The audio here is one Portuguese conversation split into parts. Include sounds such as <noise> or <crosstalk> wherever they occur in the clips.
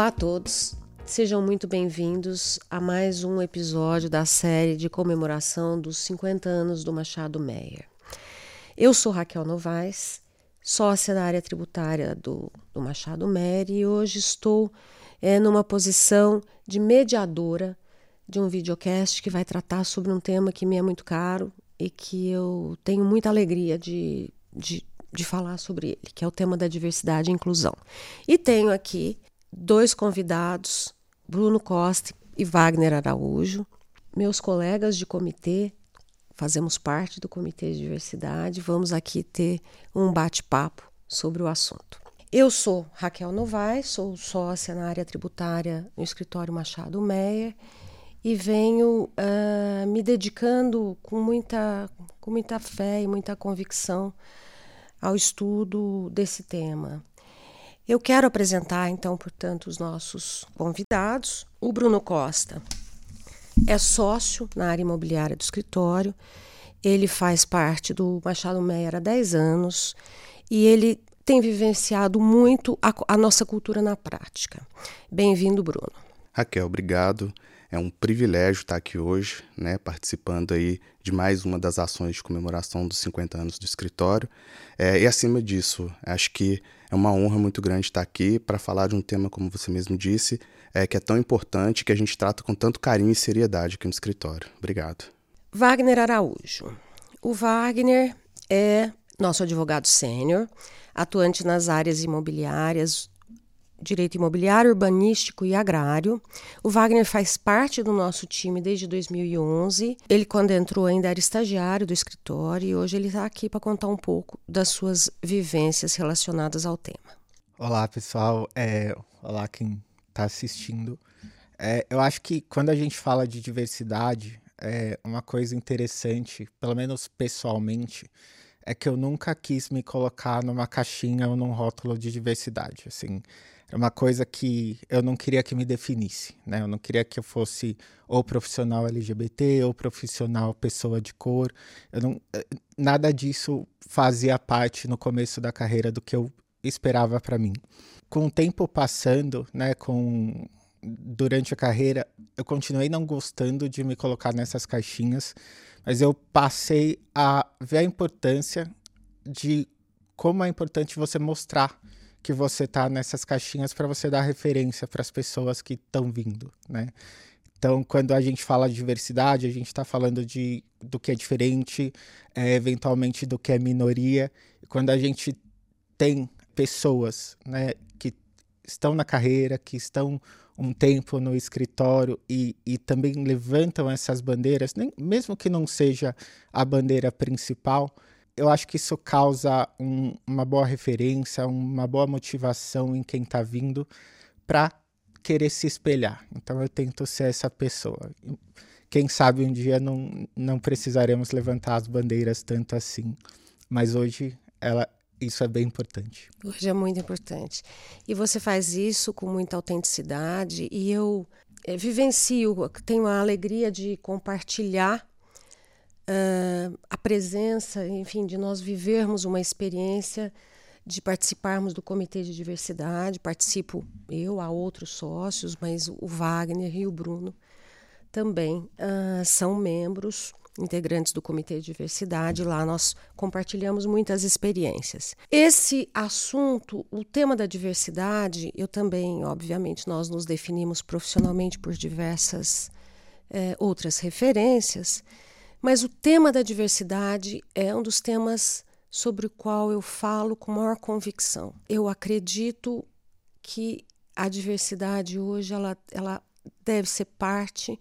Olá a todos, sejam muito bem-vindos a mais um episódio da série de comemoração dos 50 anos do Machado Meyer. Eu sou Raquel Novaes, sócia da área tributária do, do Machado Meyer e hoje estou é, numa posição de mediadora de um videocast que vai tratar sobre um tema que me é muito caro e que eu tenho muita alegria de, de, de falar sobre ele, que é o tema da diversidade e inclusão. E tenho aqui dois convidados, Bruno Costa e Wagner Araújo, meus colegas de comitê, fazemos parte do Comitê de Diversidade, vamos aqui ter um bate-papo sobre o assunto. Eu sou Raquel Novaes, sou sócia na área tributária no escritório Machado Meyer e venho uh, me dedicando com muita, com muita fé e muita convicção ao estudo desse tema. Eu quero apresentar, então, portanto, os nossos convidados. O Bruno Costa é sócio na área imobiliária do escritório, ele faz parte do Machado Meyer há 10 anos e ele tem vivenciado muito a, a nossa cultura na prática. Bem-vindo, Bruno. Raquel, obrigado. É um privilégio estar aqui hoje, né, participando aí de mais uma das ações de comemoração dos 50 anos do escritório. É, e acima disso, acho que é uma honra muito grande estar aqui para falar de um tema, como você mesmo disse, é, que é tão importante que a gente trata com tanto carinho e seriedade aqui no escritório. Obrigado. Wagner Araújo. O Wagner é nosso advogado sênior, atuante nas áreas imobiliárias, direito imobiliário, urbanístico e agrário. O Wagner faz parte do nosso time desde 2011. Ele, quando entrou, ainda era estagiário do escritório e hoje ele está aqui para contar um pouco das suas vivências relacionadas ao tema. Olá, pessoal. É, olá, quem está assistindo. É, eu acho que quando a gente fala de diversidade, é uma coisa interessante, pelo menos pessoalmente, é que eu nunca quis me colocar numa caixinha ou num rótulo de diversidade. Assim, é uma coisa que eu não queria que me definisse, né? Eu não queria que eu fosse ou profissional LGBT ou profissional pessoa de cor. Eu não, eh, nada disso fazia parte no começo da carreira do que eu esperava para mim. Com o tempo passando, né, com durante a carreira, eu continuei não gostando de me colocar nessas caixinhas, mas eu passei a ver a importância de como é importante você mostrar que você tá nessas caixinhas para você dar referência para as pessoas que estão vindo, né? Então, quando a gente fala de diversidade, a gente está falando de, do que é diferente, é, eventualmente do que é minoria. Quando a gente tem pessoas né, que estão na carreira, que estão um tempo no escritório e, e também levantam essas bandeiras, nem, mesmo que não seja a bandeira principal, eu acho que isso causa um, uma boa referência, uma boa motivação em quem está vindo para querer se espelhar. Então eu tento ser essa pessoa. Quem sabe um dia não, não precisaremos levantar as bandeiras tanto assim, mas hoje ela, isso é bem importante. Hoje é muito importante. E você faz isso com muita autenticidade e eu é, vivencio, tenho a alegria de compartilhar uh, a presença, enfim, de nós vivermos uma experiência de participarmos do Comitê de Diversidade. Participo eu, há outros sócios, mas o Wagner e o Bruno também uh, são membros integrantes do Comitê de Diversidade. Lá nós compartilhamos muitas experiências. Esse assunto, o tema da diversidade, eu também, obviamente, nós nos definimos profissionalmente por diversas eh, outras referências. Mas o tema da diversidade é um dos temas sobre o qual eu falo com maior convicção. Eu acredito que a diversidade hoje ela, ela deve ser parte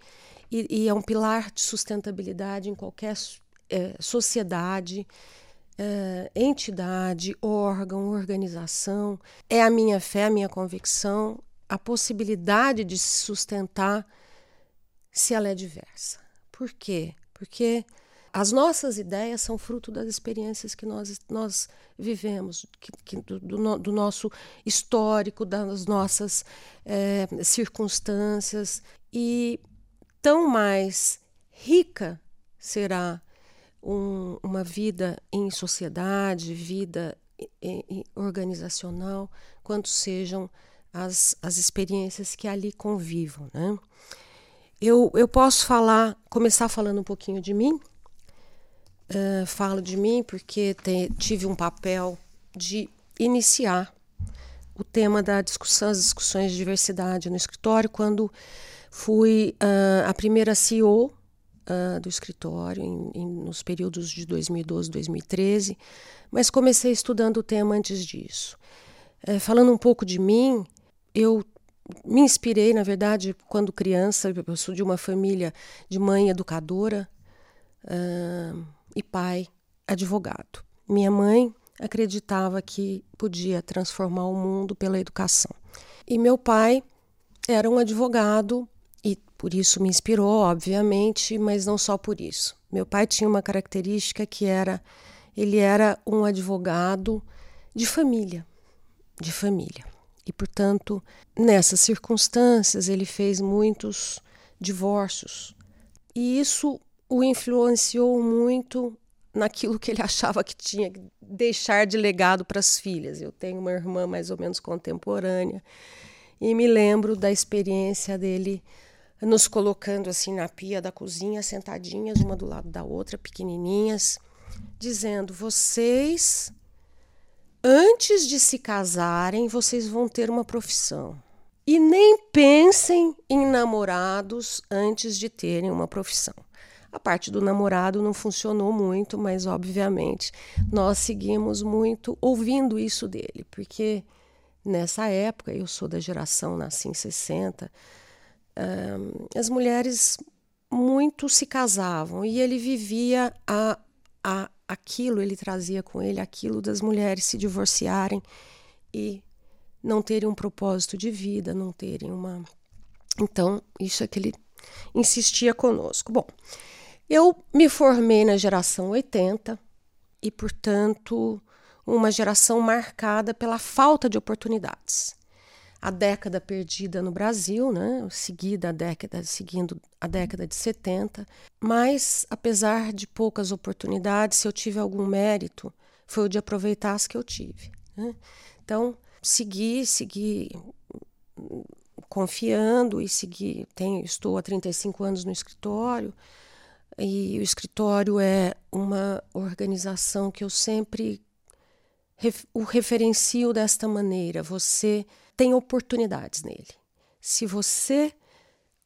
e, e é um pilar de sustentabilidade em qualquer é, sociedade, é, entidade, órgão, organização. É a minha fé, a minha convicção, a possibilidade de se sustentar se ela é diversa. Por quê? Porque as nossas ideias são fruto das experiências que nós, nós vivemos, que, que do, do, do, nosso histórico, das nossas é, circunstâncias. E tão mais rica será um, uma vida em sociedade, vida em, em, organizacional, quanto sejam as, as experiências que ali convivam. Né? Eu, eu posso falar, começar falando um pouquinho de mim. Uh, falo de mim porque te, tive um papel de iniciar o tema da discussão, as discussões de diversidade no escritório, quando fui uh, a primeira CEO uh, ah, do escritório em, em, nos períodos de 2012 2013, mas comecei estudando o tema antes disso. Uh, falando um pouco de mim, eu me inspirei, na verdade, quando criança, eu sou de uma família de mãe educadora e pai advogado. Minha mãe acreditava que podia transformar o mundo pela educação. E meu pai era um advogado e por isso me inspirou, obviamente, mas não só por isso. Meu pai tinha uma característica que era ele era um advogado de família, de família. E, portanto, nessas circunstâncias, ele fez muitos divórcios. E isso o influenciou muito naquilo que ele <laughs> achava que tinha que deixar de legado para as filhas. Eu tenho uma irmã mais ou menos contemporânea e me lembro da experiência dele nos colocando assim na pia da cozinha, sentadinhas uma do lado da outra, pequenininhas, dizendo: "Vocês antes de se casarem, vocês vão ter uma profissão. E nem pensem em namorados antes de terem uma profissão. A parte do namorado não funcionou muito, mas obviamente nós seguimos muito ouvindo isso dele, porque nessa época, eu sou da geração, nasci em 60, um, as mulheres muito se casavam e ele vivia a, a, aquilo, ele trazia com ele aquilo das mulheres se divorciarem e não terem um propósito de vida, não terem uma. Então, isso é que ele insistia conosco. Bom, eu me formei na geração 80 e, portanto, uma geração marcada pela falta de oportunidades. A década perdida no Brasil, né, seguida a década, seguindo a década de 70, mas apesar de poucas oportunidades, se eu tive algum mérito, foi o de aproveitar as que eu tive. Né? Então, segui, segui confiando e segui. Tenho, estou há 35 anos no escritório, e o escritório é uma organização que eu sempre o referencio desta maneira: você tem oportunidades nele. Se você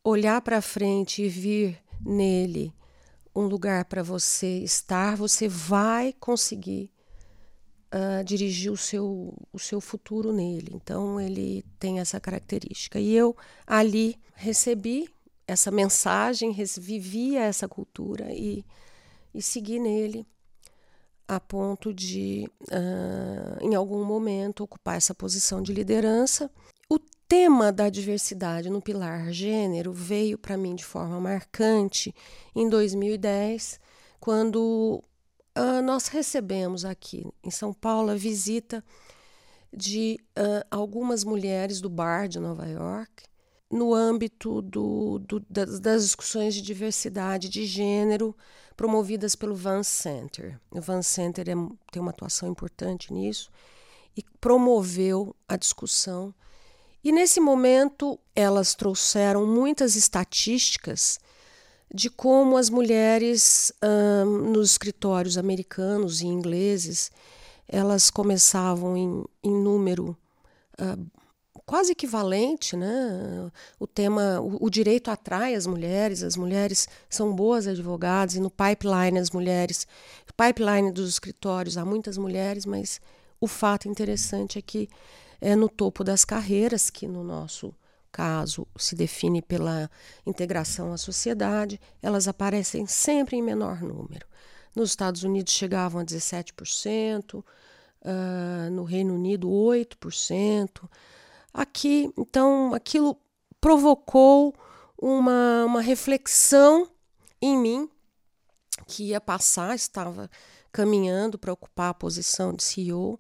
olhar para frente e vir nele um lugar para você estar, você vai conseguir uh, dirigir o seu, o seu futuro nele. Então, ele tem essa característica. E eu ali recebi essa mensagem, vivia essa cultura e, e segui nele a ponto de, uh, em algum momento, ocupar essa posição de liderança. O tema da diversidade no pilar gênero veio para mim de forma marcante em 2010, quando uh, nós recebemos aqui em São Paulo a visita de uh, algumas mulheres do bar de Nova York no âmbito do, do, das discussões de diversidade de gênero promovidas pelo Van Center. O Van Center é, tem uma atuação importante nisso e promoveu a discussão. E nesse momento elas trouxeram muitas estatísticas de como as mulheres um, nos escritórios americanos e ingleses elas começavam em, em número quase equivalente, né? O tema, o, o, direito atrai as mulheres, as mulheres são boas advogadas e no pipeline as mulheres, pipeline dos escritórios há muitas mulheres, mas o fato interessante é que é no topo das carreiras que no nosso caso se define pela integração à sociedade, elas aparecem sempre em menor número. Nos Estados Unidos chegavam a 17%, uh, ah, no Reino Unido 8%, aqui. Então, aquilo provocou uma, uma reflexão em mim que ia passar, estava caminhando para ocupar a posição de CEO,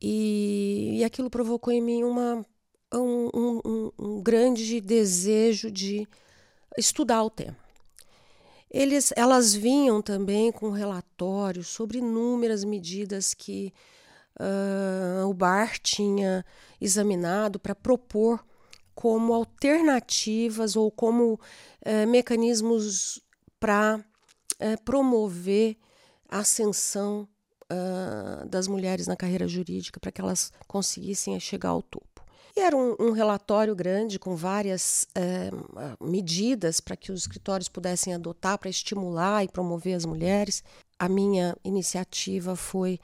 e, e aquilo provocou em mim uma, um, um, um grande desejo de estudar o tema. Eles, elas vinham também com relatórios sobre inúmeras medidas que uh, o BAR tinha examinado para propor como alternativas ou como uh, mecanismos para uh, promover a ascensão das mulheres na carreira jurídica, para que elas conseguissem chegar ao topo. E era um, um relatório grande com várias medidas para que os escritórios pudessem adotar para estimular e promover as mulheres. A minha iniciativa foi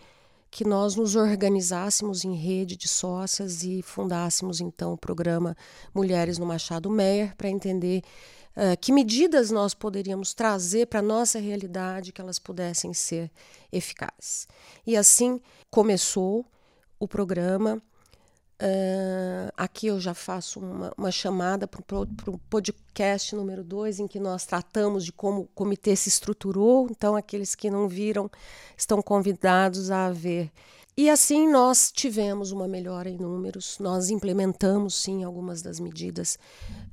que nós nos organizássemos em rede de sócias e fundássemos então o programa Mulheres no Machado Meyer para entender uh, que medidas nós poderíamos trazer para a nossa realidade que elas pudessem ser eficazes. E assim começou o programa Uh, aqui eu já faço uma, uma chamada para o podcast número 2, em que nós tratamos de como o comitê se estruturou. Então, aqueles que não viram estão convidados a ver. E assim nós tivemos uma melhora em números, nós implementamos sim algumas das medidas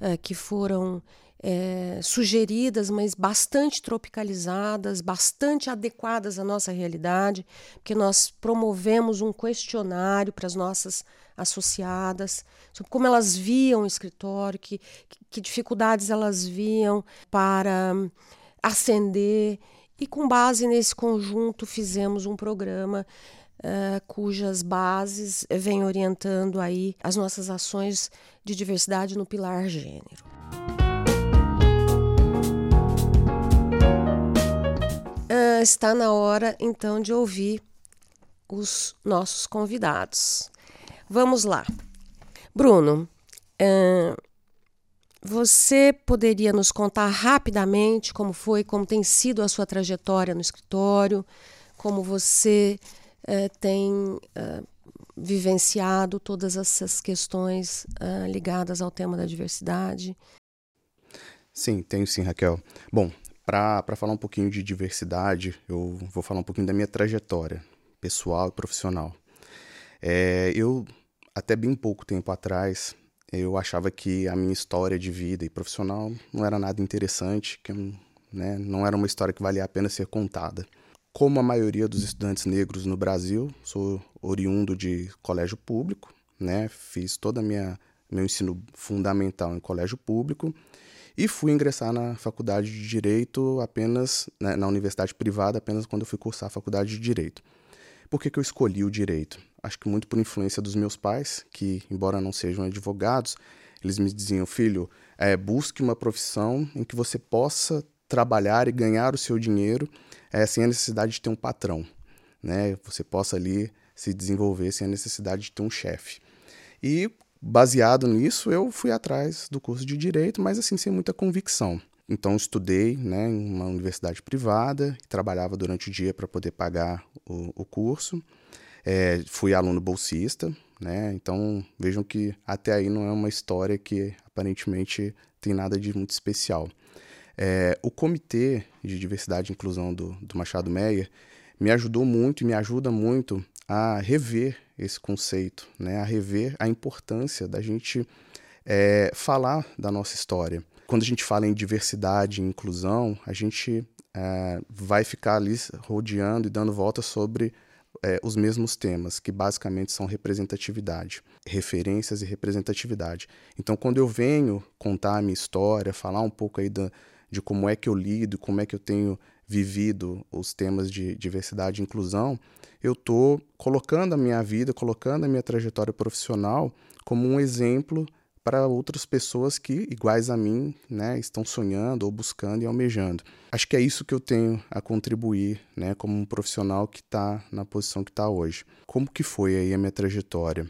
uh, que foram é, sugeridas, mas bastante tropicalizadas, bastante adequadas à nossa realidade, porque nós promovemos um questionário para as nossas associadas sobre como elas viam o escritório, que, que dificuldades elas viam para ascender, e com base nesse conjunto fizemos um programa Uh, cujas bases vêm orientando aí as nossas ações de diversidade no pilar gênero. está na hora então de ouvir os nossos convidados. Vamos lá. Bruno, uh, você poderia nos contar rapidamente como foi, como tem sido a sua trajetória no escritório, como você uh, tem uh, vivenciado todas essas questões ligadas ao tema da diversidade? Sim, tenho sim, Raquel. Bom, para falar um pouquinho de diversidade, eu vou falar um pouquinho da minha trajetória pessoal e profissional. É, eu, até bem pouco tempo atrás, eu achava que a minha história de vida e profissional não era nada interessante, que né, não era uma história que valia a pena ser contada. Como a maioria dos estudantes negros no Brasil, sou oriundo de colégio público, né, fiz toda a minha meu ensino fundamental em colégio público e fui ingressar na faculdade de Direito apenas, né, na universidade privada, apenas quando eu fui cursar a faculdade de Direito. Por que, que eu escolhi o Direito? Acho que muito por influência dos meus pais, que, embora não sejam advogados, eles me diziam, filho, é, busque uma profissão em que você possa trabalhar e ganhar o seu dinheiro é, sem a necessidade de ter um patrão. Né? Você possa ali se desenvolver sem a necessidade de ter um chefe. E Baseado nisso, eu fui atrás do curso de direito, mas assim sem muita convicção. Então estudei, né, em uma universidade privada, trabalhava durante o dia para poder pagar o, o curso. É, fui aluno bolsista, né? Então vejam que até aí não é uma história que aparentemente tem nada de muito especial. É, o Comitê de Diversidade e Inclusão do, do Machado Meyer me ajudou muito e me ajuda muito a rever esse conceito, né? a rever a importância da gente é, falar da nossa história. Quando a gente fala em diversidade e inclusão, a gente é, vai ficar ali rodeando e dando volta sobre é, os mesmos temas, que basicamente são representatividade, referências e representatividade. Então, quando eu venho contar a minha história, falar um pouco aí da, de como é que eu lido, como é que eu tenho vivido os temas de diversidade e inclusão, eu estou colocando a minha vida, colocando a minha trajetória profissional como um exemplo para outras pessoas que, iguais a mim, né, estão sonhando ou buscando e almejando. Acho que é isso que eu tenho a contribuir, né, como um profissional que está na posição que está hoje. Como que foi aí a minha trajetória?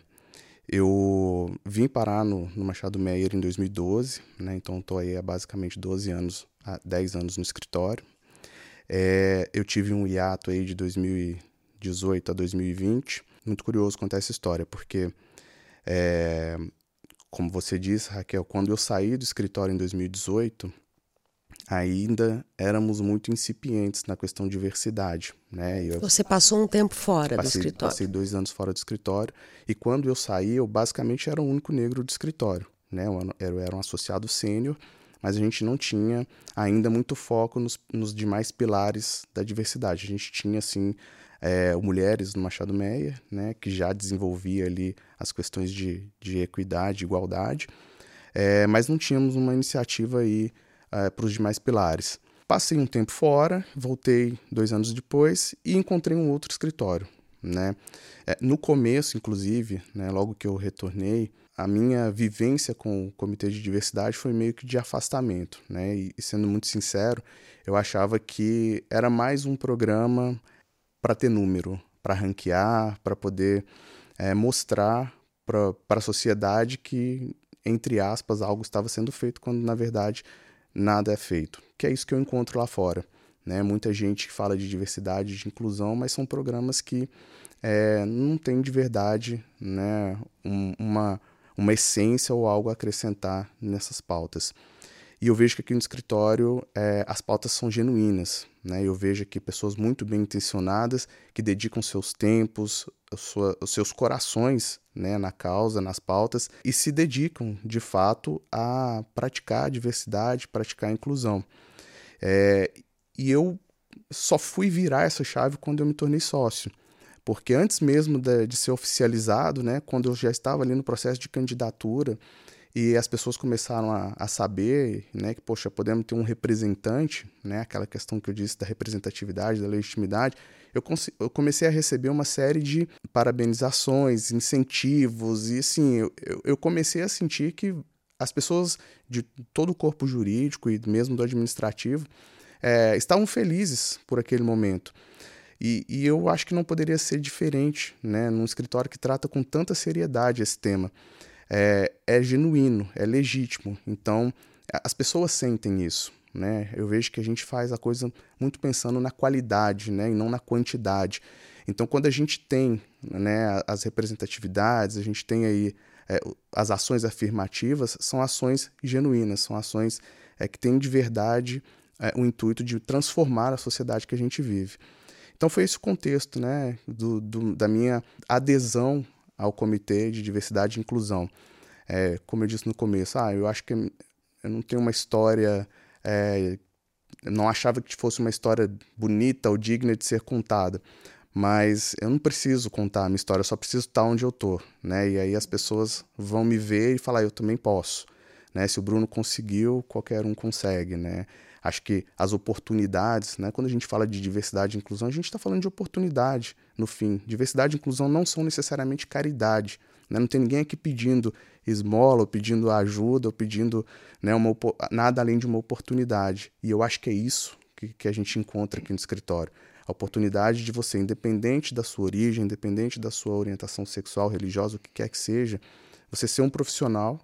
Eu vim parar no, no Machado Meyer em 2012, né, então estou aí há basicamente 12 anos, 10 anos no escritório. É, eu tive um hiato aí de 2000 2018 a 2020. Muito curioso contar essa história, porque, é, como você disse, Raquel, quando eu saí do escritório em 2018, ainda éramos muito incipientes na questão de diversidade. Né? Eu você passou um tempo fora passei, do escritório? Passei dois anos fora do escritório. E quando eu saí, eu basicamente era o único negro do escritório. Né? Eu era um associado sênior, mas a gente não tinha ainda muito foco nos, nos demais pilares da diversidade. A gente tinha, assim, é, o Mulheres no Machado Meia, né, que já desenvolvia ali as questões de, de equidade, igualdade, é, mas não tínhamos uma iniciativa aí é, para os demais pilares. Passei um tempo fora, voltei dois anos depois e encontrei um outro escritório. Né? É, no começo, inclusive, né, logo que eu retornei, a minha vivência com o Comitê de Diversidade foi meio que de afastamento. Né? E, e sendo muito sincero, eu achava que era mais um programa para ter número, para ranquear, para poder é, mostrar para a sociedade que, entre aspas, algo estava sendo feito, quando na verdade nada é feito. Que é isso que eu encontro lá fora. Né? Muita gente que fala de diversidade, de inclusão, mas são programas que é, não têm de verdade né, um, uma, uma essência ou algo a acrescentar nessas pautas. E eu vejo que aqui no escritório é, as pautas são genuínas. Né? Eu vejo aqui pessoas muito bem intencionadas que dedicam seus tempos, sua, os seus corações né, na causa, nas pautas e se dedicam de fato a praticar a diversidade, praticar a inclusão. É, e eu só fui virar essa chave quando eu me tornei sócio. Porque antes mesmo de, de ser oficializado, né, quando eu já estava ali no processo de candidatura, e as pessoas começaram a, a, saber né, que, poxa, podemos ter um representante, né, aquela questão que eu disse da representatividade, da legitimidade. Eu, eu comecei a receber uma série de parabenizações, incentivos, e assim, eu, eu comecei a sentir que as pessoas de todo o corpo jurídico e mesmo do administrativo é, estavam felizes por aquele momento. E, e, eu acho que não poderia ser diferente né, num escritório que trata com tanta seriedade esse tema é, é genuíno, é legítimo. Então, as pessoas sentem isso. Né? Eu vejo que a gente faz a coisa muito pensando na qualidade né? e não na quantidade. Então, quando a gente tem né, as representatividades, a gente tem aí é, as ações afirmativas, são ações genuínas, são ações é, que têm de verdade é, o intuito de transformar a sociedade que a gente vive. Então, foi esse o contexto né, do, do, da minha adesão ao Comitê de Diversidade e Inclusão. É, como eu disse no começo, ah, eu acho que eu não tenho uma história. É, não achava que fosse uma história bonita ou digna de ser contada. Mas eu não preciso contar a minha história, eu só preciso estar onde eu estou. Né? E aí as pessoas vão me ver e falar, eu também posso. Né? Se o Bruno conseguiu, qualquer um consegue. Né? Acho que as oportunidades, né? quando a gente fala de diversidade e inclusão, a gente está falando de oportunidade no fim. Diversidade e inclusão não são necessariamente caridade. Né? Não tem ninguém aqui pedindo esmola, ou pedindo ajuda, ou pedindo né, uma, nada além de uma oportunidade. E eu acho que é isso que, que a gente encontra aqui no escritório. A oportunidade de você, independente da sua origem, independente da sua orientação sexual, religiosa, o que quer que seja, você ser um profissional,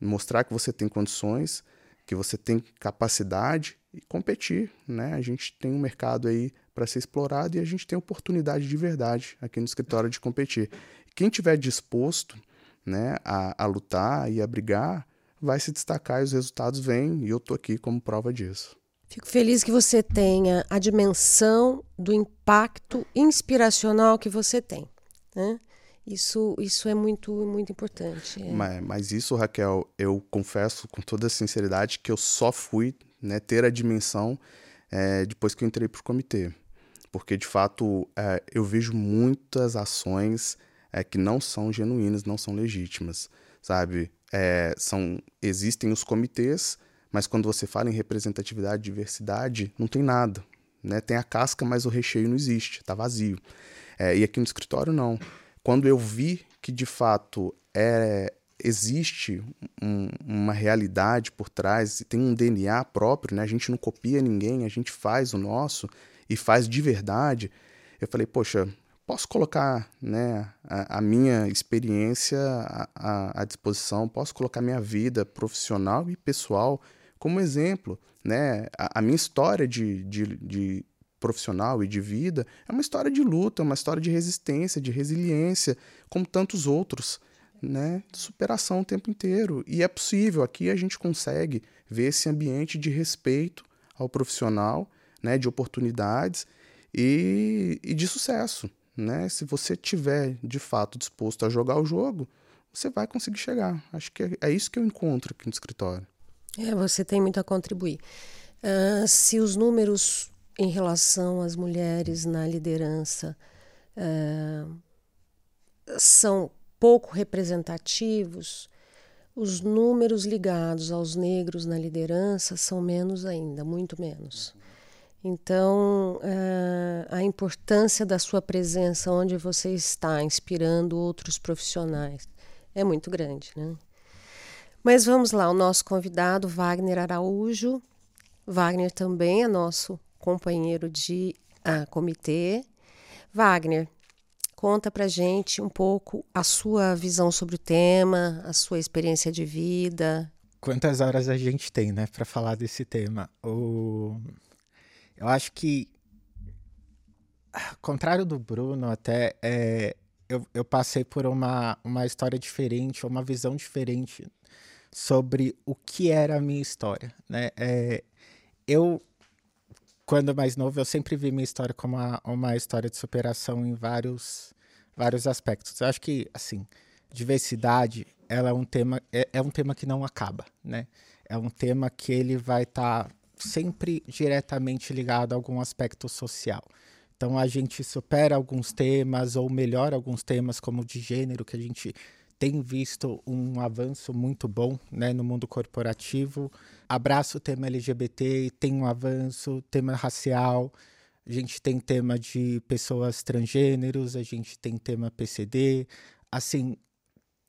mostrar que você tem condições que você tem capacidade e competir, né? A gente tem um mercado aí para ser explorado e a gente tem oportunidade de verdade aqui no escritório de competir. Quem tiver disposto, né, a, a lutar e a brigar, vai se destacar e os resultados vêm e eu tô aqui como prova disso. Fico feliz que você tenha a dimensão do impacto inspiracional que você tem. Né? Isso, isso é muito, muito importante. É. Mas, mas, isso, Raquel, eu confesso com toda sinceridade que eu só fui né, ter a dimensão é, depois que eu entrei para o comitê. Porque, de fato, é, eu vejo muitas ações é, que não são genuínas, não são legítimas, sabe? É, são, existem os comitês, mas quando você fala em representatividade, diversidade, não tem nada. Né? Tem a casca, mas o recheio não existe, está vazio. É, e aqui no escritório, não quando eu vi que de fato é, existe um, uma realidade por trás, tem um DNA próprio, né? a gente não copia ninguém, a gente faz o nosso e faz de verdade, eu falei, poxa, posso colocar né, a, a minha experiência à, à, disposição, posso colocar minha vida profissional e pessoal como exemplo. Né? A, a minha história de, de, de profissional e de vida é uma história de luta, uma história de resistência, de resiliência, como tantos outros, né? Superação o tempo inteiro. E é possível, aqui a gente consegue ver esse ambiente de respeito ao profissional, né? De oportunidades e, e de sucesso, né? Se você tiver de fato disposto a jogar o jogo, você vai conseguir chegar. Acho que é, é isso que eu encontro aqui no escritório. É, você tem muito a contribuir. Uh, se os números em relação às mulheres na liderança uh, são pouco representativos, os números ligados aos negros na liderança são menos ainda, muito menos. Então, uh, a importância da sua presença onde você está, inspirando outros profissionais, é muito grande, né? Mas vamos lá, o nosso convidado, Wagner Araújo. Wagner também é nosso companheiro de uh, comitê. Wagner, conta pra gente um pouco a sua visão sobre o tema, a sua experiência de vida. Quantas horas a gente tem, né, para falar desse tema? O... Eu acho que, ao contrário do Bruno, até é, eu, eu passei por uma, uma história diferente, uma visão diferente sobre o que era a minha história, né? É, eu, quando mais novo, eu sempre vi minha história como uma, uma história de superação em vários, vários aspectos. Eu acho que, assim, diversidade, ela é um tema, é, é um tema que não acaba, né? É um tema que ele vai estar tá sempre diretamente ligado a algum aspecto social. Então a gente supera alguns temas ou melhora alguns temas como de gênero que a gente tem visto um avanço muito bom né, no mundo corporativo. Abraça o tema LGBT, tem um avanço, tema racial, a gente tem tema de pessoas transgêneros, a gente tem tema PCD. Assim,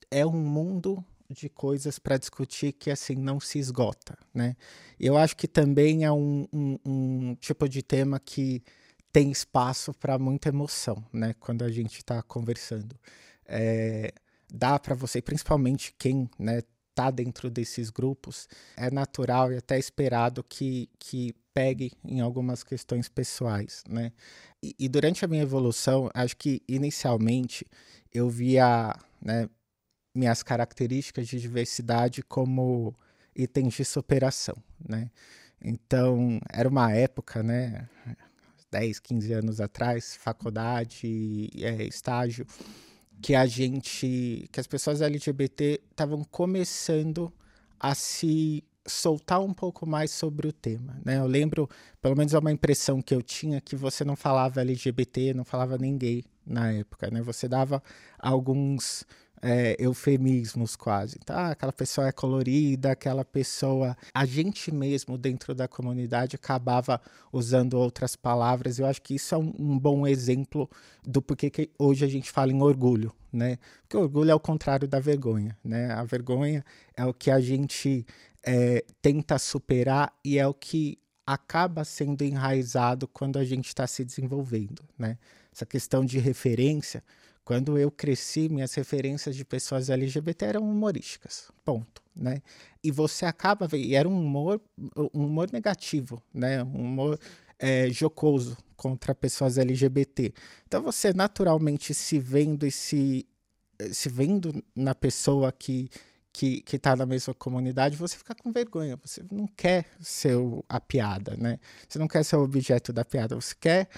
é um mundo de coisas para discutir que assim não se esgota, né? Eu acho que também é um, um, um tipo de tema que tem espaço para muita emoção, né? Quando a gente está conversando. É, dá para você, principalmente quem né, tá dentro desses grupos, é natural e até esperado que, que pegue em algumas questões pessoais, né? E, e durante a minha evolução, acho que inicialmente eu via né, minhas características de diversidade como itens de superação, né? Então, era uma época, né, 10, 15 anos atrás, faculdade, é, estágio, que a gente, que as pessoas LGBT estavam começando a se soltar um pouco mais sobre o tema, né? Eu lembro, pelo menos é uma impressão que eu tinha que você não falava LGBT, não falava gay na época, né? Você dava alguns é, eufemismos quase, tá? Aquela pessoa é colorida, aquela pessoa. A gente mesmo dentro da comunidade acabava usando outras palavras. Eu acho que isso é um, um bom exemplo do porquê que hoje a gente fala em orgulho, né? Porque orgulho é o contrário da vergonha, né? A vergonha é o que a gente é, tenta superar e é o que acaba sendo enraizado quando a gente está se desenvolvendo, né? Essa questão de referência quando eu cresci, minhas referências de pessoas LGBT eram humorísticas, ponto, né? E você acaba e era um humor, um humor negativo, né? Um humor é, jocoso contra pessoas LGBT. Então você naturalmente se vendo e se, se vendo na pessoa que que está na mesma comunidade, você fica com vergonha. Você não quer ser a piada, né? Você não quer ser o objeto da piada. Você quer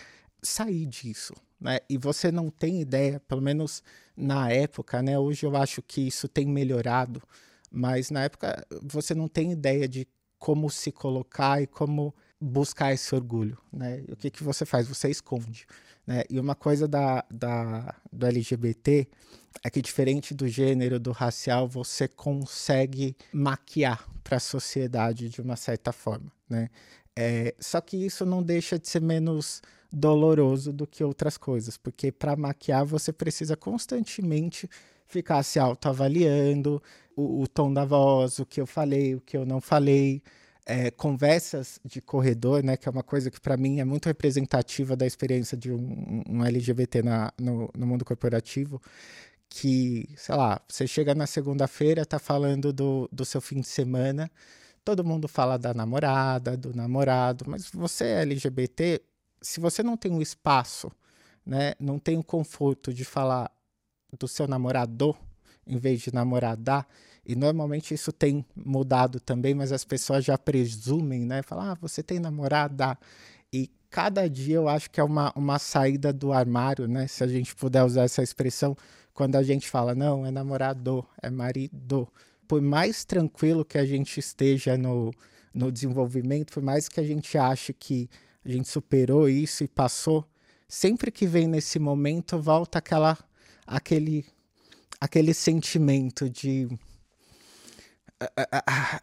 sair disso, né? E você não tem ideia, pelo menos na época, né? Hoje eu acho que isso tem melhorado, mas na época você não tem ideia de como se colocar e como buscar esse orgulho, né? E o que que você faz? Você esconde, né? E uma coisa da, da do LGBT é que diferente do gênero, do racial, você consegue maquiar para a sociedade de uma certa forma, né? É, só que isso não deixa de ser menos doloroso do que outras coisas, porque para maquiar você precisa constantemente ficar se autoavaliando, o, o tom da voz, o que eu falei, o que eu não falei, é, conversas de corredor, né, que é uma coisa que para mim é muito representativa da experiência de um, um LGBT na, no, no, mundo corporativo, que, sei lá, você chega na segunda-feira, tá falando do, do seu fim de semana, todo mundo fala da namorada, do namorado, mas você é LGBT, se você não tem um espaço, né, não tem o conforto de falar do seu namorado em vez de namoradar, e normalmente isso tem mudado também, mas as pessoas já presumem, né, falar, ah, você tem namorada, e cada dia eu acho que é uma, uma saída do armário, né, se a gente puder usar essa expressão, quando a gente fala, não, é namorado, é marido, por mais tranquilo que a gente esteja no, no desenvolvimento, por mais que a gente ache que a gente superou isso e passou, sempre que vem nesse momento volta aquela aquele aquele sentimento de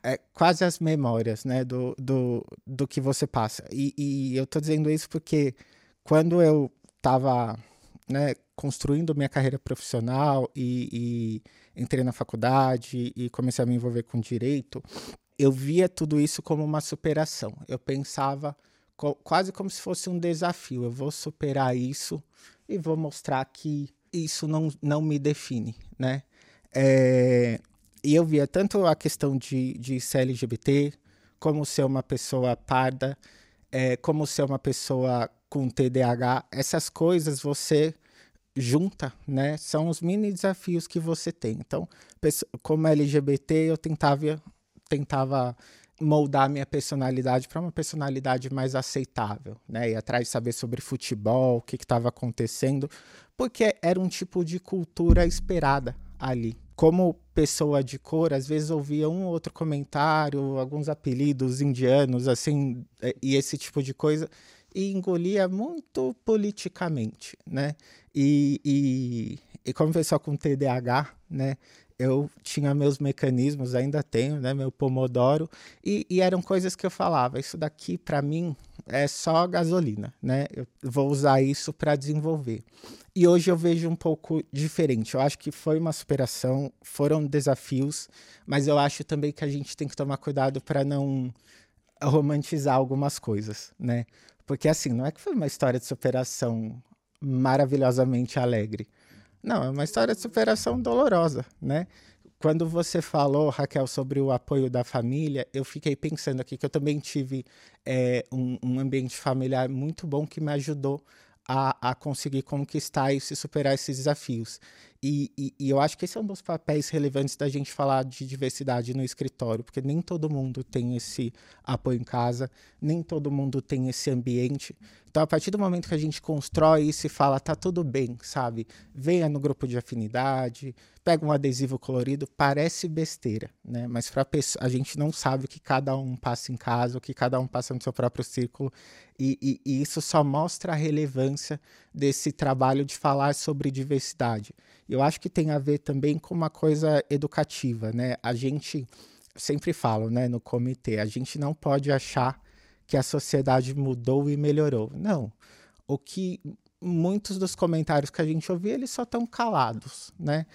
é, quase as memórias né, do, do, do que você passa. E, e eu estou dizendo isso porque quando eu estava né, construindo minha carreira profissional e, e, entrei na faculdade e comecei a me envolver com direito, eu via tudo isso como uma superação. Eu pensava co quase como se fosse um desafio. Eu vou superar isso e vou mostrar que isso não, não me define, né? É, e eu via tanto a questão de, de ser LGBT, como ser uma pessoa parda, é, como ser uma pessoa com TDAH, essas coisas você junta, né? São os mini desafios que você tem. Então, como LGBT, eu tentava, tentava moldar minha personalidade para uma personalidade mais aceitável, né? E atrás de saber sobre futebol, o que estava acontecendo, porque era um tipo de cultura esperada ali, como pessoa de cor, às vezes ouvia um ou outro comentário, alguns apelidos indianos, assim, é, e esse tipo de coisa, e engolia muito politicamente, né? E, e, e como pessoa com TDAH, né? Eu tinha meus mecanismos, ainda tenho, né, meu pomodoro, e, e eram coisas que eu falava, isso daqui para mim é só gasolina, né? Eu vou usar isso para desenvolver. E hoje eu vejo um pouco diferente. Eu acho que foi uma superação, foram desafios, mas eu acho também que a gente tem que tomar cuidado para não romantizar algumas coisas, né? Porque assim, não é que foi uma história de superação maravilhosamente alegre. Não, é uma história de superação dolorosa, né? Quando você falou, Raquel, sobre o apoio da família, eu fiquei pensando aqui que eu também tive é, um, um ambiente familiar muito bom que me ajudou a, a conseguir conquistar e se superar esses desafios. E, e, e, eu acho que esse é um dos papéis relevantes da gente falar de diversidade no escritório, porque nem todo mundo tem esse apoio em casa, nem todo mundo tem esse ambiente. Então, a partir do momento que a gente constrói isso e fala, tá tudo bem, sabe? Venha no grupo de afinidade, pega um adesivo colorido, parece besteira, né? Mas para a gente não sabe o que cada um passa em casa, o que cada um passa no seu próprio círculo, e, e, e isso só mostra a relevância desse trabalho de falar sobre diversidade. Eu acho que tem a ver também com uma coisa educativa, né? A gente sempre fala, né, no comitê, a gente não pode achar que a sociedade mudou e melhorou. Não. O que muitos dos comentários que a gente ouvia, eles só estão calados, né?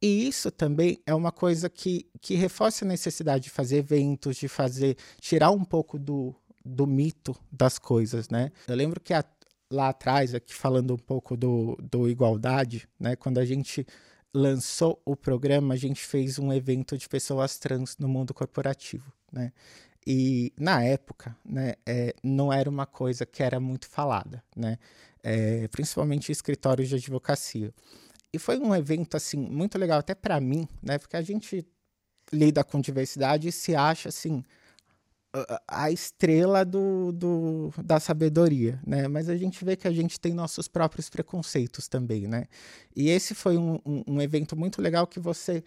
E isso também é uma coisa que, que reforça a necessidade de fazer eventos, de fazer, tirar um pouco do, do mito das coisas, né? Eu lembro que a, lá atrás, aqui falando um pouco do, do Igualdade, né? Quando a gente lançou o programa, a gente fez um evento de pessoas trans no mundo corporativo, né? E na época, né, é, não era uma coisa que era muito falada, né? É, principalmente escritórios de advocacia. E foi um evento assim muito legal até para mim, né? Porque a gente lida com diversidade e se acha assim a estrela do, do, da sabedoria, né? Mas a gente vê que a gente tem nossos próprios preconceitos também, né? E esse foi um, um, um evento muito legal que você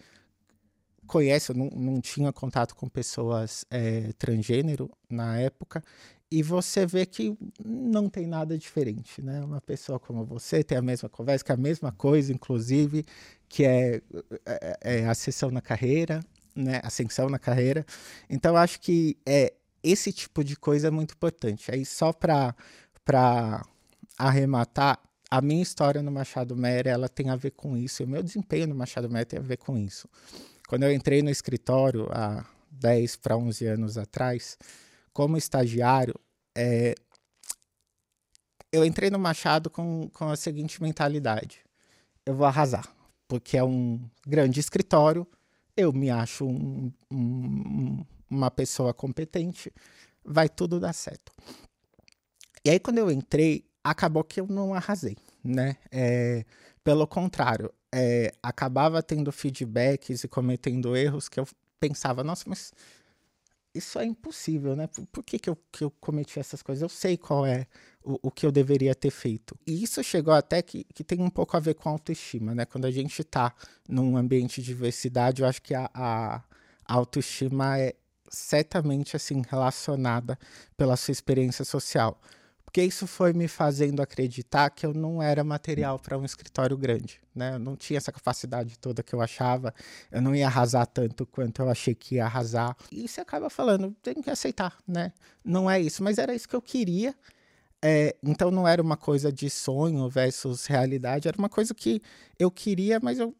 conhece, eu não, não tinha contato com pessoas é, transgênero na época, e você vê que não tem nada diferente, né? Uma pessoa como você tem a mesma conversa, que é a mesma coisa, inclusive, que é, é, é a sessão na carreira, né? Ascensão na carreira. Então, acho que é, esse tipo de coisa é muito importante. Aí, só para arrematar, a minha história no Machado Meira, ela tem a ver com isso. E o meu desempenho no Machado Meira tem a ver com isso. Quando eu entrei no escritório há 10 para 11 anos atrás, como estagiário, é, eu entrei no Machado com, com a seguinte mentalidade: eu vou arrasar, porque é um grande escritório, eu me acho um, um, uma pessoa competente, vai tudo dar certo. E aí, quando eu entrei, acabou que eu não arrasei, né? É, pelo contrário, é, acabava tendo feedbacks e cometendo erros que eu pensava, nossa, mas isso é impossível, né? Por, por que, que, eu, que eu cometi essas coisas? Eu sei qual é o, o que eu deveria ter feito. E isso chegou até que, que tem um pouco a ver com autoestima, né? Quando a gente está num ambiente de diversidade, eu acho que a, a autoestima é certamente assim relacionada pela sua experiência social. porque isso foi me fazendo acreditar que eu não era material para um escritório grande, né? Eu não tinha essa capacidade toda que eu achava, eu não ia arrasar tanto quanto eu achei que ia arrasar. E você acaba falando, tem que aceitar, né? Não é isso, mas era isso que eu queria. É, então não era uma coisa de sonho versus realidade, era uma coisa que eu queria, mas eu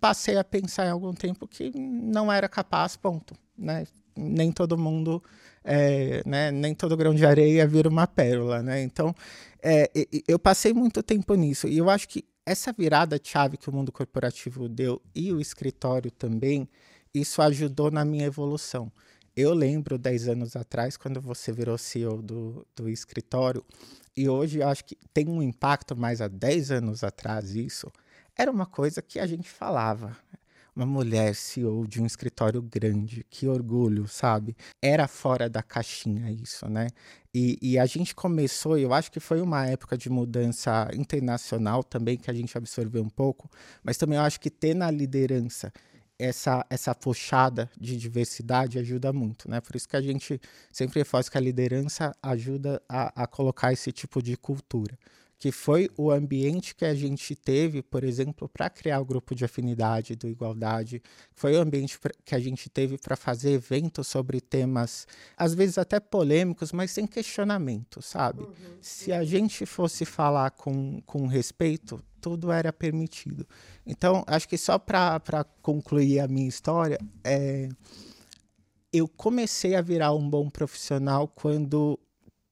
passei a pensar em algum tempo que não era capaz, ponto, né? Nem todo mundo é, né, nem todo grão de areia vira uma pérola, né? Então, é, eu passei muito tempo nisso e eu acho que essa virada chave que o mundo corporativo deu e o escritório também, isso ajudou na minha evolução. Eu lembro 10 anos atrás, quando você virou CEO do, do escritório, e hoje eu acho que tem um impacto, mas há 10 anos atrás isso era uma coisa que a gente falava uma mulher CEO de um escritório grande, que orgulho, sabe? Era fora da caixinha isso, né? E, e, a gente começou, eu acho que foi uma época de mudança internacional também, que a gente absorveu um pouco, mas também eu acho que ter na liderança essa, essa puxada de diversidade ajuda muito, né? Por isso que a gente sempre reforça que a liderança ajuda a, a colocar esse tipo de cultura que foi o ambiente que a gente teve, por exemplo, para criar o grupo de afinidade do Igualdade, foi o ambiente que a gente teve para fazer eventos sobre temas, às vezes até polêmicos, mas sem questionamento, sabe? Uhum, Se a gente fosse falar com, com respeito, tudo era permitido. Então, acho que só para concluir a minha história, é, eu comecei a virar um bom profissional quando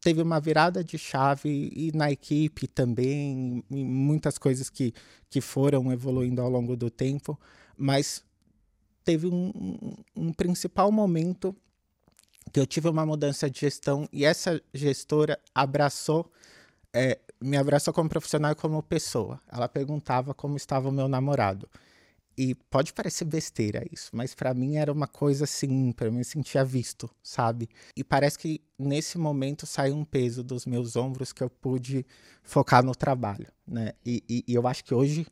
teve uma virada de chave e na equipe também, em muitas coisas que, que foram evoluindo ao longo do tempo, mas teve um, um, um principal momento que eu tive uma mudança de gestão e essa gestora abraçou, é, me abraçou como profissional e como pessoa. Ela perguntava como estava o meu namorado. E pode parecer besteira isso, mas para mim era uma coisa assim, para mim sentia visto, sabe? E parece que nesse momento saiu um peso dos meus ombros que eu pude focar no trabalho, né? E, e, e eu acho que hoje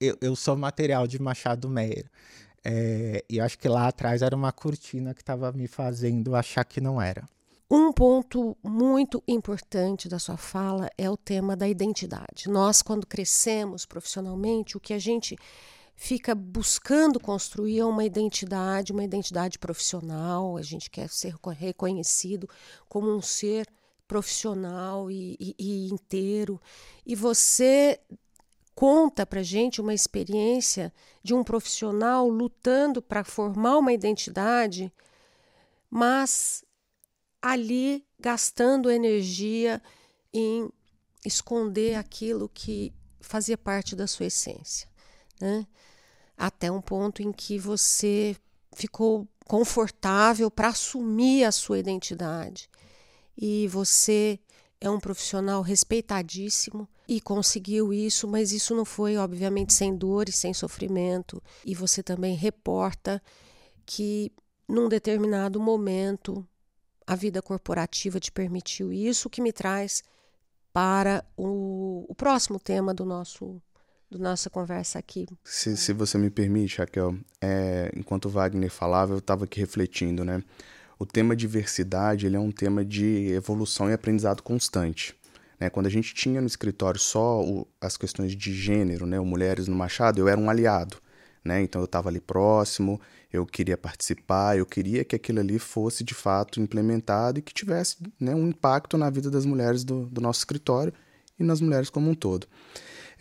eu, eu sou material de Machado Meyer. É, e acho que lá atrás era uma cortina que estava me fazendo achar que não era. Um ponto muito importante da sua fala é o tema da identidade. Nós, quando crescemos profissionalmente, o que a gente fica buscando construir uma identidade, uma identidade profissional. A gente quer ser reconhecido como um ser profissional e, e, e inteiro. E você conta para gente uma experiência de um profissional lutando para formar uma identidade, mas ali gastando energia em esconder aquilo que fazia parte da sua essência. Né? Até um ponto em que você ficou confortável para assumir a sua identidade. E você é um profissional respeitadíssimo e conseguiu isso, mas isso não foi, obviamente, sem dor e sem sofrimento. E você também reporta que, num determinado momento, a vida corporativa te permitiu isso, que me traz para o, o próximo tema do nosso da nossa conversa aqui. Se, se você me permite, Raquel, é, enquanto Wagner falava, eu estava aqui refletindo, né? O tema diversidade ele é um tema de evolução e aprendizado constante. Né? Quando a gente tinha no escritório só o, as questões de gênero, né? o Mulheres no Machado, eu era um aliado. Né? Então eu estava ali próximo, eu queria participar, eu queria que aquilo ali fosse de fato implementado e que tivesse né, um impacto na vida das mulheres do, do nosso escritório e nas mulheres como um todo.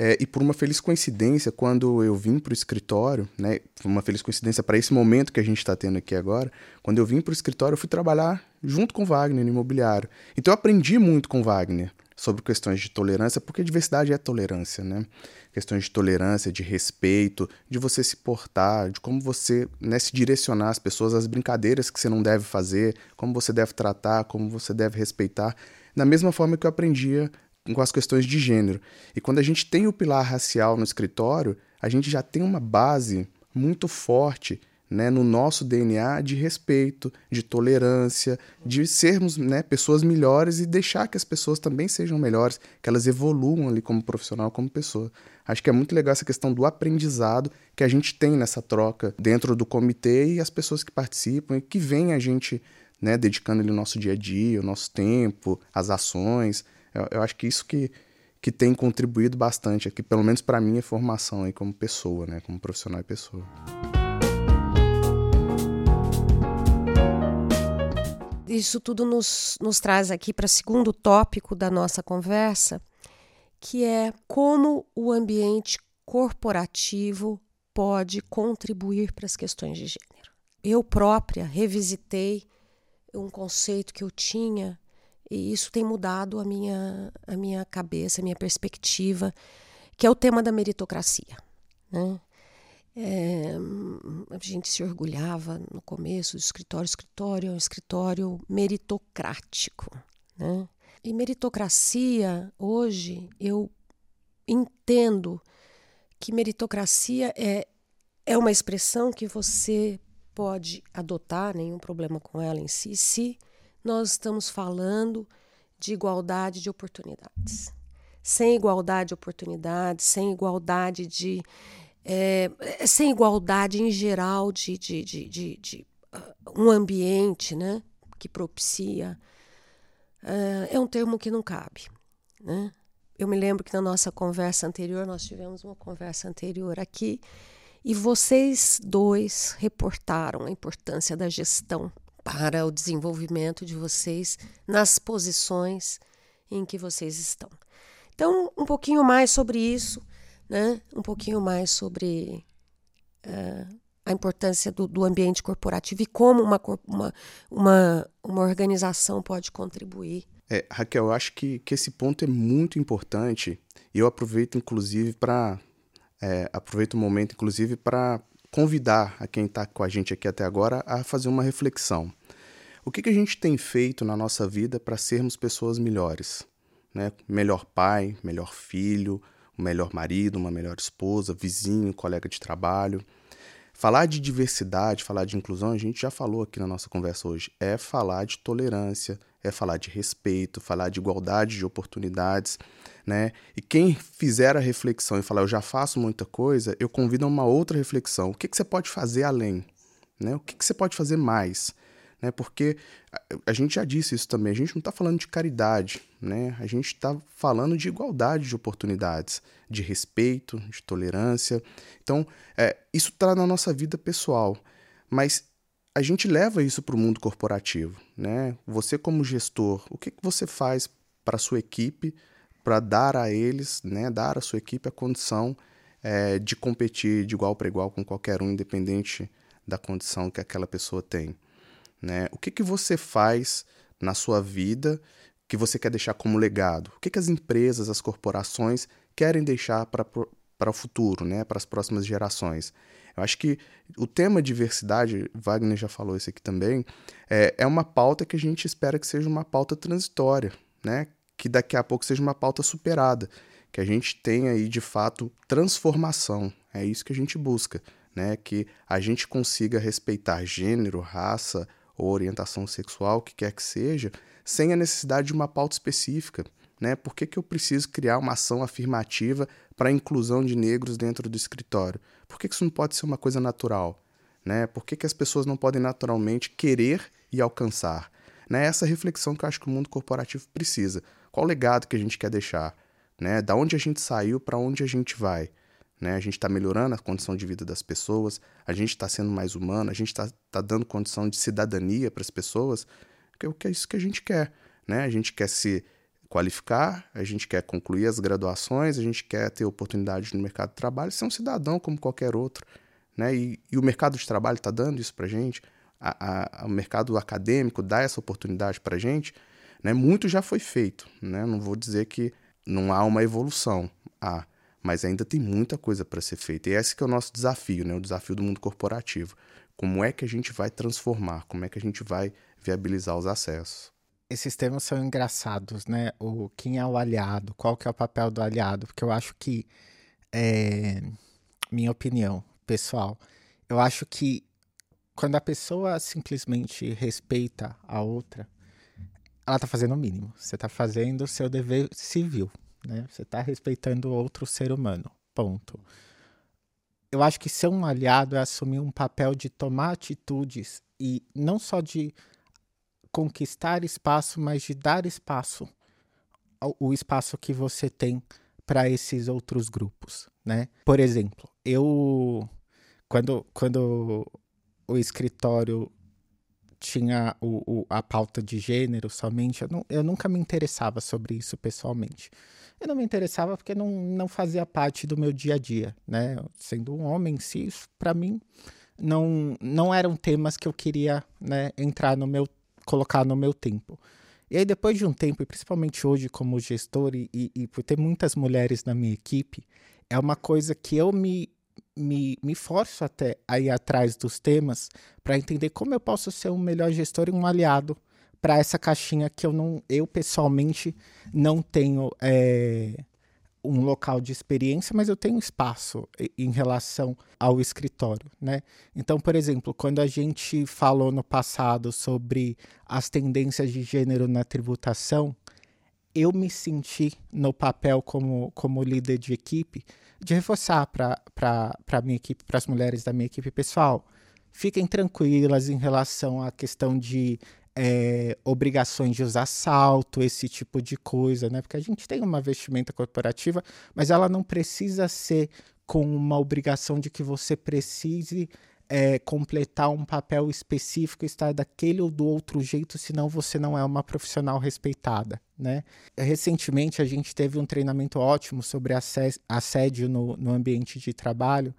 É, e por uma feliz coincidência, quando eu vim para o escritório, né, uma feliz coincidência para esse momento que a gente está tendo aqui agora, quando eu vim para o escritório, eu fui trabalhar junto com Wagner no imobiliário. Então eu aprendi muito com Wagner sobre questões de tolerância, porque diversidade é tolerância, né? Questões de tolerância, de respeito, de você se portar, de como você né, se direcionar às pessoas, as brincadeiras que você não deve fazer, como você deve tratar, como você deve respeitar. Da mesma forma que eu aprendia com as questões de gênero. E quando a gente tem o pilar racial no escritório, a gente já tem uma base muito forte né, no nosso DNA de respeito, de tolerância, de sermos né, pessoas melhores e deixar que as pessoas também sejam melhores, que elas evoluam ali como profissional, como pessoa. Acho que é muito legal essa questão do aprendizado que a gente tem nessa troca dentro do comitê e as pessoas que participam e que veem a gente né, dedicando ele o nosso dia a dia, o nosso tempo, as ações. Eu, eu acho que isso que, que tem contribuído bastante aqui, pelo menos para a minha formação aí como pessoa, né, como profissional e pessoa. Isso tudo nos, nos traz aqui para o segundo tópico da nossa conversa, que é como o ambiente corporativo pode contribuir para as questões de gênero. Eu própria revisitei um conceito que eu tinha e isso tem mudado a minha, a minha cabeça, a minha perspectiva, que é o tema da meritocracia. Né? É, a gente se orgulhava no começo do escritório. Escritório é um escritório meritocrático. Né? E meritocracia, hoje, eu entendo que meritocracia é, é uma expressão que você pode adotar, nenhum problema com ela em si, se nós estamos falando de igualdade de oportunidades. Sem igualdade de oportunidades, sem igualdade de. É, sem igualdade em geral de, de, de, de, de uh, um ambiente né, que propicia, uh, é um termo que não cabe. Né? Eu me lembro que na nossa conversa anterior, nós tivemos uma conversa anterior aqui, e vocês dois reportaram a importância da gestão para o desenvolvimento de vocês nas posições em que vocês estão. Então, um pouquinho mais sobre isso, né? um pouquinho mais sobre uh, a importância do, do, ambiente corporativo e como uma, uma, uma, uma organização pode contribuir. É, Raquel, eu acho que, que esse ponto é muito importante e eu aproveito, inclusive, para é, aproveito o momento, inclusive, para convidar a quem está com a gente aqui até agora a fazer uma reflexão. O que, que a gente tem feito na nossa vida para sermos pessoas melhores? Né? Melhor pai, melhor filho, um melhor marido, uma melhor esposa, vizinho, colega de trabalho. Falar de diversidade, falar de inclusão, a gente já falou aqui na nossa conversa hoje, é falar de tolerância, é falar de respeito, falar de igualdade de oportunidades, né? E quem fizer a reflexão e falar, eu já faço muita coisa, eu convido a uma outra reflexão. O que, que você pode fazer além? Né? O que, que você pode fazer mais? Né? Porque a, gente já disse isso também, a gente não está falando de caridade, né? A gente está falando de igualdade de oportunidades, de respeito, de tolerância. Então, é, isso está na nossa vida pessoal. Mas a gente leva isso para o mundo corporativo, né? Você como gestor, o que, que você faz para a sua equipe para dar a eles, né, dar à sua equipe a condição é, de competir de igual para igual com qualquer um, independente da condição que aquela pessoa tem. Né? O que, que você faz na sua vida que você quer deixar como legado? O que, que as empresas, as corporações querem deixar para o futuro, né? para as próximas gerações? Eu acho que o tema diversidade, Wagner já falou isso aqui também, é, é uma pauta que a gente espera que seja uma pauta transitória, né? que daqui a pouco seja uma pauta superada, que a gente tenha aí de fato transformação. É isso que a gente busca, né? Que a gente consiga respeitar gênero, raça ou orientação sexual, o que quer que seja, sem a necessidade de uma pauta específica. Né? Por que, que eu preciso criar uma ação afirmativa para a inclusão de negros dentro do escritório? Por que, que isso não pode ser uma coisa natural? Né? Por que, que as pessoas não podem naturalmente querer e alcançar? Né? Essa reflexão que eu acho que o mundo corporativo precisa. Qual o legado que a gente quer deixar? Né? Da onde a gente saiu para onde a gente vai? Né? A gente está melhorando a condição de vida das pessoas, a gente está sendo mais humano, a gente está tá dando condição de cidadania para as pessoas, que é, que é isso que a gente quer. Né? A gente quer se qualificar, a gente quer concluir as graduações, a gente quer ter oportunidade no mercado de trabalho, ser um cidadão como qualquer outro. Né? E, e o mercado de trabalho está dando isso para a gente, o mercado acadêmico dá essa oportunidade para a gente, né? Muito já foi feito, né? Não vou dizer que não há uma evolução, há, mas ainda tem muita coisa para ser feita. E esse que é o nosso desafio, né? O desafio do mundo corporativo. Como é que a gente vai transformar? Como é que a gente vai viabilizar os acessos? Esses temas são engraçados, né? O quem é o aliado, qual que é o papel do aliado? Porque eu acho que, é, minha opinião pessoal, eu acho que quando a pessoa simplesmente respeita a outra, ela está fazendo o mínimo. Você está fazendo o seu dever civil, né? Você está respeitando outro ser humano. Ponto. Eu acho que ser um aliado é assumir um papel de tomar atitudes e não só de conquistar espaço, mas de dar espaço, o espaço que você tem para esses outros grupos, né? Por exemplo, eu quando, quando o escritório tinha o, o, a pauta de gênero somente, eu, não, eu nunca me interessava sobre isso pessoalmente. Eu não me interessava porque não, não fazia parte do meu dia a dia, né? Sendo um homem em si, para mim não, não eram temas que eu queria né, entrar no meu, colocar no meu tempo. E aí, depois de um tempo, e principalmente hoje como gestor e, e, e por ter muitas mulheres na minha equipe, é uma coisa que eu me, me, me forço até a ir atrás dos temas para entender como eu posso ser um melhor gestor e um aliado para essa caixinha que eu não, eu pessoalmente não tenho é, um local de experiência, mas eu tenho espaço em relação ao escritório, né? Então, por exemplo, quando a gente falou no passado sobre as tendências de gênero na tributação, eu me senti no papel como, como líder de equipe de reforçar para a minha equipe, para as mulheres da minha equipe pessoal, fiquem tranquilas em relação à questão de é, obrigações de usar salto, esse tipo de coisa, né? Porque a gente tem uma vestimenta corporativa, mas ela não precisa ser com uma obrigação de que você precise é, completar um papel específico, estar daquele ou do outro jeito, senão você não é uma profissional respeitada, né? Recentemente a gente teve um treinamento ótimo sobre assédio no, no ambiente de trabalho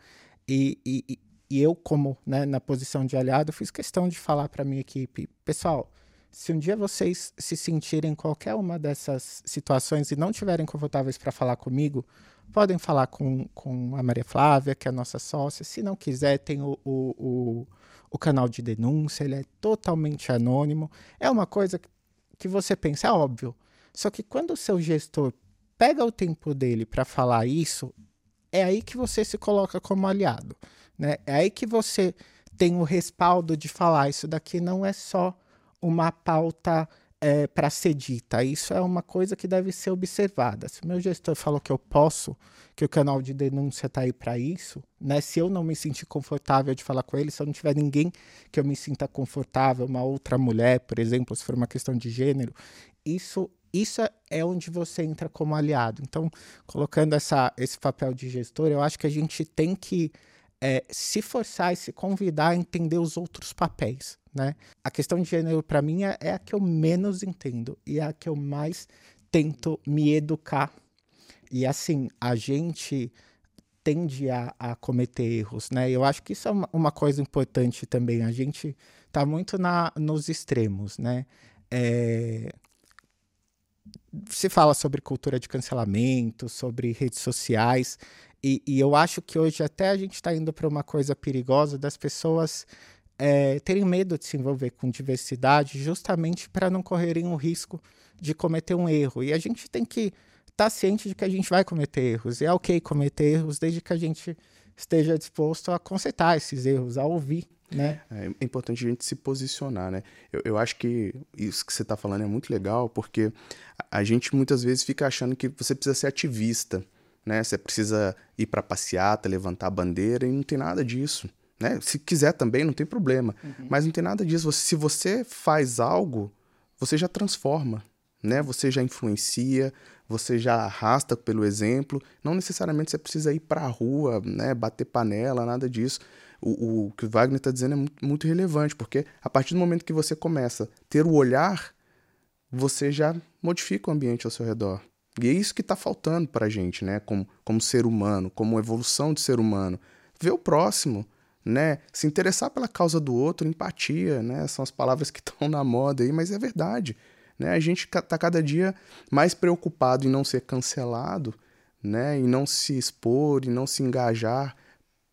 e, e, e eu, como né, na posição de aliado, fiz questão de falar para minha equipe: pessoal, se um dia vocês se sentirem em qualquer uma dessas situações e não estiverem confortáveis para falar comigo, podem falar com, com a Maria Flávia, que é a nossa sócia. Se não quiser, tem o, o, o, o canal de denúncia, ele é totalmente anônimo. É uma coisa que você pensa, é óbvio. Só que quando o seu gestor pega o tempo dele para falar isso, é aí que você se coloca como aliado. Né? É aí que você tem o respaldo de falar isso daqui não é só uma pauta é, para ser dita. Isso é uma coisa que deve ser observada. Se o meu gestor falou que eu posso, que o canal de denúncia está aí para isso, né? Se eu não me sentir confortável de falar com ele, se eu não tiver ninguém que eu me sinta confortável, uma outra mulher, por exemplo, se for uma questão de gênero, isso isso é onde você entra como aliado. Então, colocando essa, esse papel de gestor, eu acho que a gente tem que é, se forçar e se convidar a entender os outros papéis, né? A questão de gênero para mim é, é, a que eu menos entendo e é a que eu mais tento me educar. E assim, a gente tende a, a cometer erros, né? Eu acho que isso é uma, uma coisa importante também. A gente tá muito na, nos extremos, né? É, se fala sobre cultura de cancelamento, sobre redes sociais, e, e eu acho que hoje até a gente está indo para uma coisa perigosa das pessoas é, terem medo de se envolver com diversidade, justamente para não correrem o risco de cometer um erro. E a gente tem que estar tá ciente de que a gente vai cometer erros. E é ok cometer erros desde que a gente esteja disposto a consertar esses erros, a ouvir. Né? É, é importante a gente se posicionar, né? Eu, eu acho que isso que você está falando é muito legal, porque a gente muitas vezes fica achando que você precisa ser ativista né? Você precisa ir para passeata, levantar a bandeira e não tem nada disso, né? Se quiser também não tem problema, uhum. mas não tem nada disso. se você faz algo, você já transforma, né? Você já influencia, você já arrasta pelo exemplo. Não necessariamente você precisa ir para a rua, né? Bater panela, nada disso. O, o que o Wagner está dizendo é muito, muito relevante, porque a partir do momento que você começa a ter o olhar, você já modifica o ambiente ao seu redor. E é isso que está faltando para a gente, né? Como, como ser humano, como evolução de ser humano. Ver o próximo, né? Se interessar pela causa do outro, empatia, né? São as palavras que <laughs> estão na moda aí, mas é verdade. Né? A gente está cada dia mais preocupado em não ser cancelado, né? Em não se expor, em não se engajar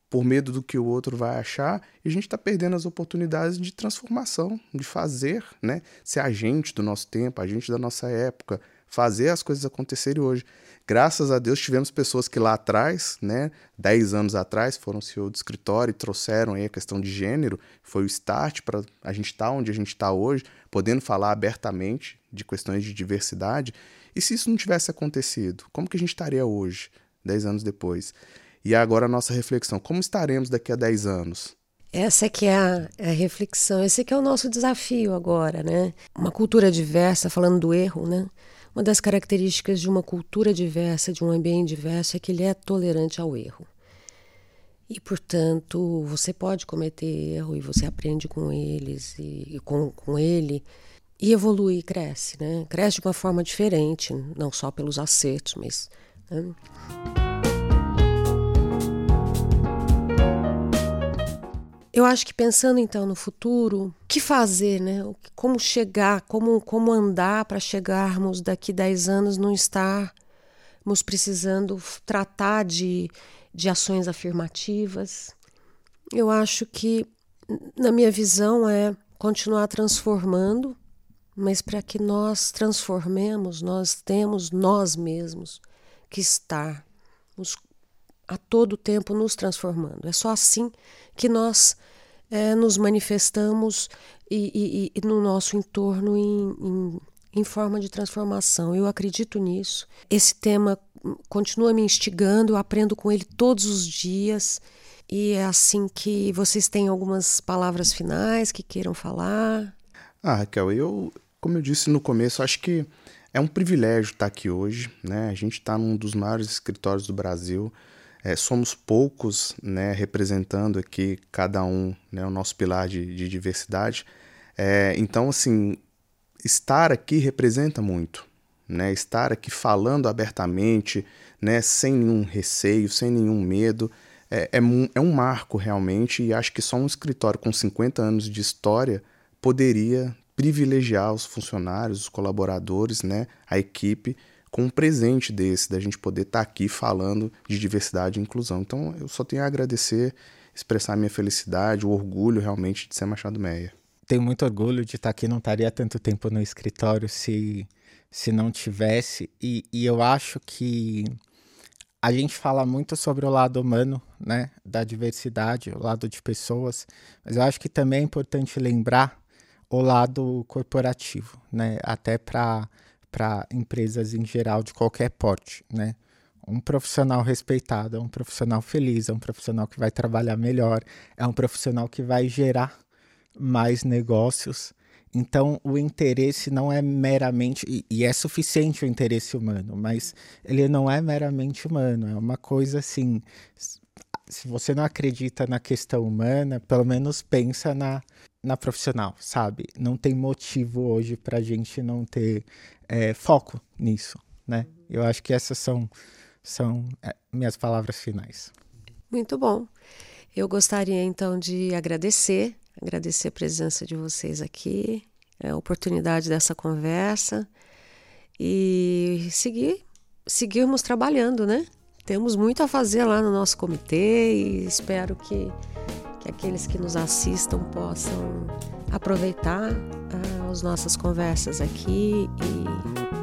por medo do que o outro vai achar, e a gente está perdendo as oportunidades de transformação, de fazer, né? Ser agente do nosso tempo, agente da nossa época, fazer as coisas acontecerem hoje. Graças a Deus tivemos pessoas que lá atrás, né, 10 anos atrás, foram CEO do escritório e trouxeram aí a questão de gênero, foi o start para a gente estar tá onde a gente está hoje, podendo falar abertamente de questões de diversidade. E se isso não tivesse acontecido, como que a gente estaria hoje, 10 anos depois? E agora a nossa reflexão, como estaremos daqui a 10 anos? Essa é que é a, é a, reflexão, esse que é o nosso desafio agora, né? Uma cultura diversa, falando do erro, né? Uma das características de uma cultura diversa, de um ambiente diverso, é que ele é tolerante ao erro. E, portanto, você pode cometer erro e você aprende com eles e, e com, com ele e evolui, cresce, né? Cresce de uma forma diferente, não só pelos acertos, mas. Né? Eu acho que pensando então no futuro, o que fazer, né? Como chegar, como, como andar para chegarmos daqui 10 anos não estarmos precisando tratar de, de ações afirmativas. Eu acho que, na minha visão, é continuar transformando, mas para que nós transformemos, nós temos nós mesmos que estar a todo tempo nos transformando. É só assim que nós é, nos manifestamos e, e, e, no nosso entorno em, em, em forma de transformação. Eu acredito nisso. Esse tema continua me instigando, eu aprendo com ele todos os dias. E é assim que vocês têm algumas palavras finais que queiram falar. Ah, Raquel, eu, como eu disse no começo, acho que é um privilégio estar aqui hoje. Né? A gente está num dos maiores escritórios do Brasil. É, somos poucos né, representando aqui cada um, né, o nosso pilar de, de diversidade. É, então, assim, estar aqui representa muito. Né, estar aqui falando abertamente, né, sem nenhum receio, sem nenhum medo, é, é, é um marco realmente. E acho que só um escritório com 50 anos de história poderia privilegiar os funcionários, os colaboradores, né, a equipe com um presente desse, da gente poder estar tá aqui falando de diversidade e inclusão. Então eu só tenho a agradecer, expressar minha felicidade, o orgulho realmente de ser Machado Meia. Tenho muito orgulho de estar tá aqui, não estaria tanto tempo no escritório se, se não tivesse, e, e eu acho que a gente fala muito sobre o lado humano, né, da diversidade, o lado de pessoas, mas eu acho que também é importante lembrar o lado corporativo, né, até para para empresas em geral de qualquer porte, né? Um profissional respeitado é um profissional feliz, é um profissional que vai trabalhar melhor, é um profissional que vai gerar mais negócios. Então, o interesse não é meramente, e, e é suficiente o interesse humano, mas ele não é meramente humano, é uma coisa assim. Se você não acredita na questão humana, pelo menos pensa na, na profissional, sabe? Não tem motivo hoje para a gente não ter é, foco nisso, né? Eu acho que essas são, são é, minhas palavras finais. Muito bom. Eu gostaria então de agradecer, agradecer a presença de vocês aqui, a oportunidade dessa conversa e seguir, seguirmos trabalhando, né? Temos muito a fazer lá no nosso comitê e espero que que aqueles que nos assistam possam aproveitar uh, as nossas conversas aqui e